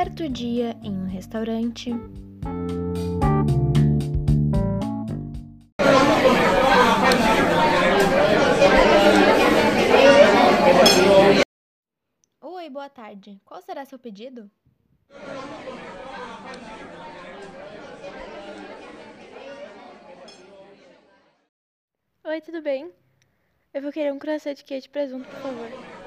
Certo dia, em um restaurante. Oi, boa tarde. Qual será seu pedido? Oi, tudo bem? Eu vou querer um croissant de queijo e presunto, por favor.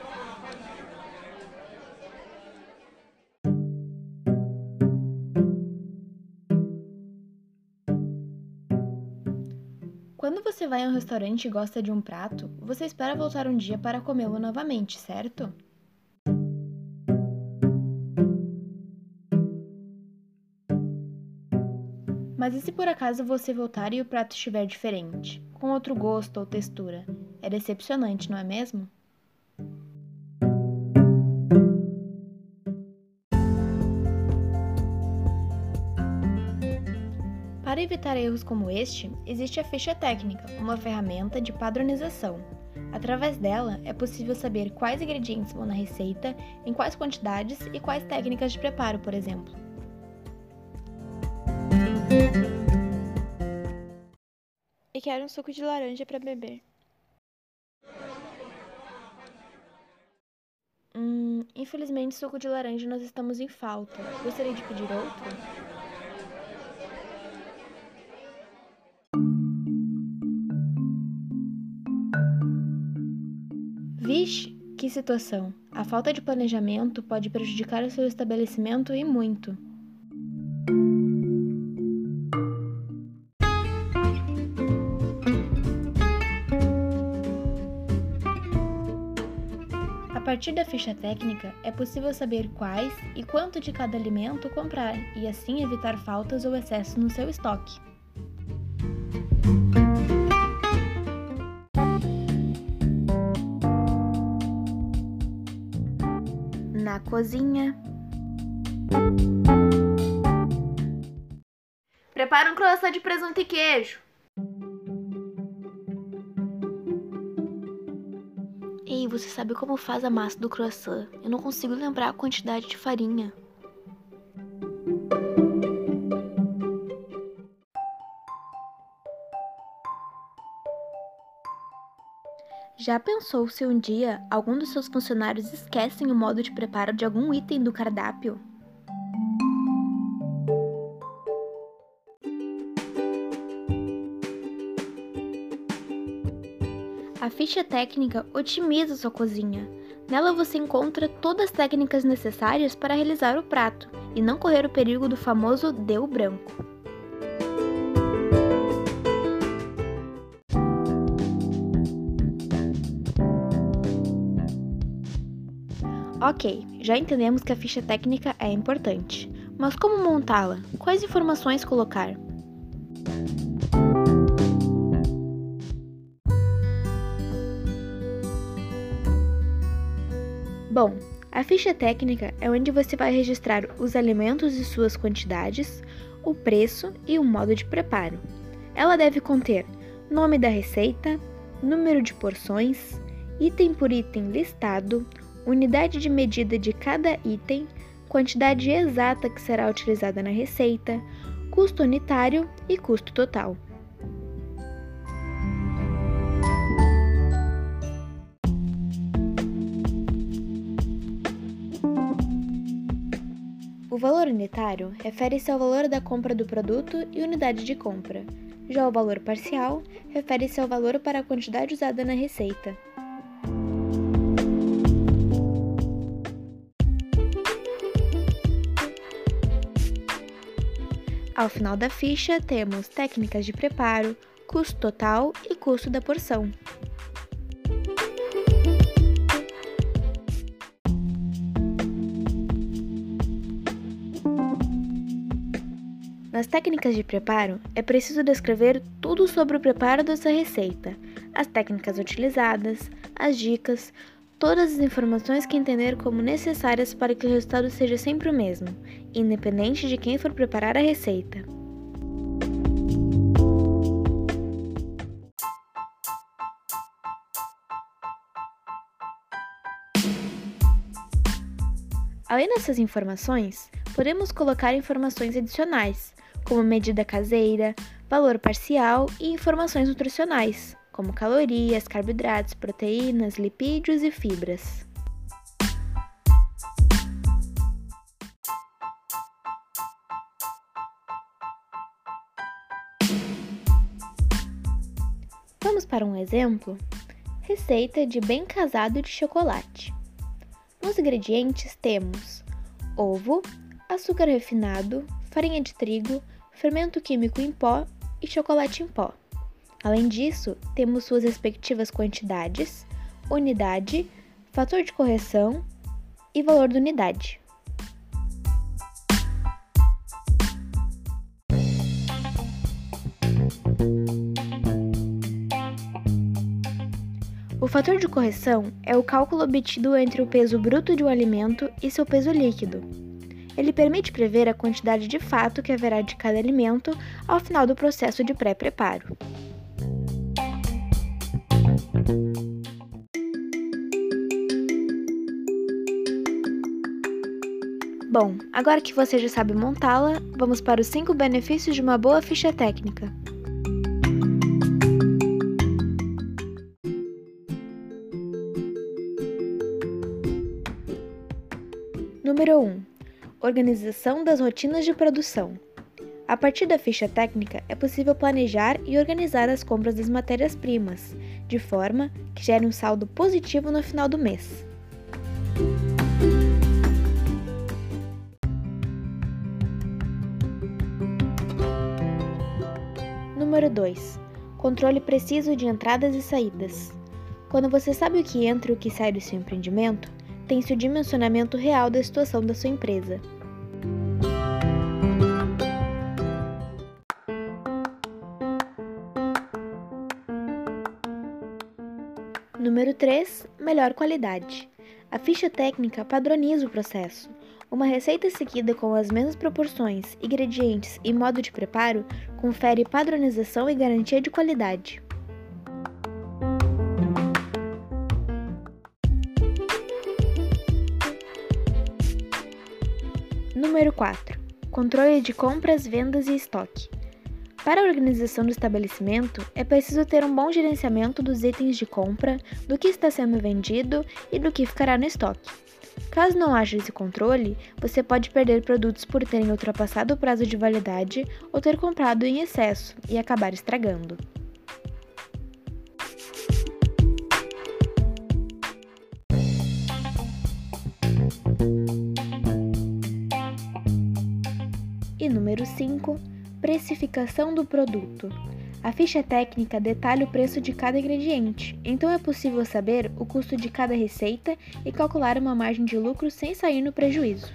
Quando você vai a um restaurante e gosta de um prato, você espera voltar um dia para comê-lo novamente, certo? Mas e se por acaso você voltar e o prato estiver diferente, com outro gosto ou textura? É decepcionante, não é mesmo? Para evitar erros como este, existe a ficha técnica, uma ferramenta de padronização. Através dela, é possível saber quais ingredientes vão na receita, em quais quantidades e quais técnicas de preparo, por exemplo. E quero um suco de laranja para beber. Hum, infelizmente, suco de laranja nós estamos em falta. Gostaria de pedir outro? Vixe, que situação! A falta de planejamento pode prejudicar o seu estabelecimento e muito. A partir da ficha técnica, é possível saber quais e quanto de cada alimento comprar e assim evitar faltas ou excessos no seu estoque. Cozinha. Prepara um croissant de presunto e queijo. Ei, você sabe como faz a massa do croissant? Eu não consigo lembrar a quantidade de farinha. Já pensou se um dia algum dos seus funcionários esquecem o modo de preparo de algum item do cardápio? A ficha técnica otimiza sua cozinha. Nela você encontra todas as técnicas necessárias para realizar o prato e não correr o perigo do famoso deu branco. Ok, já entendemos que a ficha técnica é importante, mas como montá-la? Quais informações colocar? Bom, a ficha técnica é onde você vai registrar os alimentos e suas quantidades, o preço e o modo de preparo. Ela deve conter nome da receita, número de porções, item por item listado, unidade de medida de cada item, quantidade exata que será utilizada na receita, custo unitário e custo total. O valor unitário refere-se ao valor da compra do produto e unidade de compra. Já o valor parcial refere-se ao valor para a quantidade usada na receita. Ao final da ficha, temos técnicas de preparo, custo total e custo da porção. Nas técnicas de preparo, é preciso descrever tudo sobre o preparo dessa receita, as técnicas utilizadas, as dicas, todas as informações que entender como necessárias para que o resultado seja sempre o mesmo, independente de quem for preparar a receita. Além dessas informações, podemos colocar informações adicionais, como medida caseira, valor parcial e informações nutricionais, como calorias, carboidratos, proteínas, lipídios e fibras. Vamos para um exemplo? Receita de bem casado de chocolate. Nos ingredientes temos ovo, açúcar refinado, farinha de trigo, fermento químico em pó e chocolate em pó. Além disso, temos suas respectivas quantidades, unidade, fator de correção e valor da unidade. O fator de correção é o cálculo obtido entre o peso bruto de um alimento e seu peso líquido. Ele permite prever a quantidade de fato que haverá de cada alimento ao final do processo de pré-preparo. Bom, agora que você já sabe montá-la, vamos para os 5 benefícios de uma boa ficha técnica. Número 1. Organização das rotinas de produção. A partir da ficha técnica, é possível planejar e organizar as compras das matérias-primas, de forma que gere um saldo positivo no final do mês. Número 2. Controle preciso de entradas e saídas. Quando você sabe o que entra e o que sai do seu empreendimento, tem-se o dimensionamento real da situação da sua empresa. 3. Melhor qualidade. A ficha técnica padroniza o processo. Uma receita seguida com as mesmas proporções, ingredientes e modo de preparo confere padronização e garantia de qualidade. Número 4. Controle de compras, vendas e estoque. Para a organização do estabelecimento, é preciso ter um bom gerenciamento dos itens de compra, do que está sendo vendido e do que ficará no estoque. Caso não haja esse controle, você pode perder produtos por terem ultrapassado o prazo de validade ou ter comprado em excesso e acabar estragando. E número 5 Precificação do produto. A ficha técnica detalha o preço de cada ingrediente, então é possível saber o custo de cada receita e calcular uma margem de lucro sem sair no prejuízo.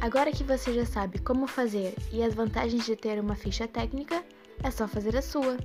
Agora que você já sabe como fazer e as vantagens de ter uma ficha técnica, é só fazer a sua.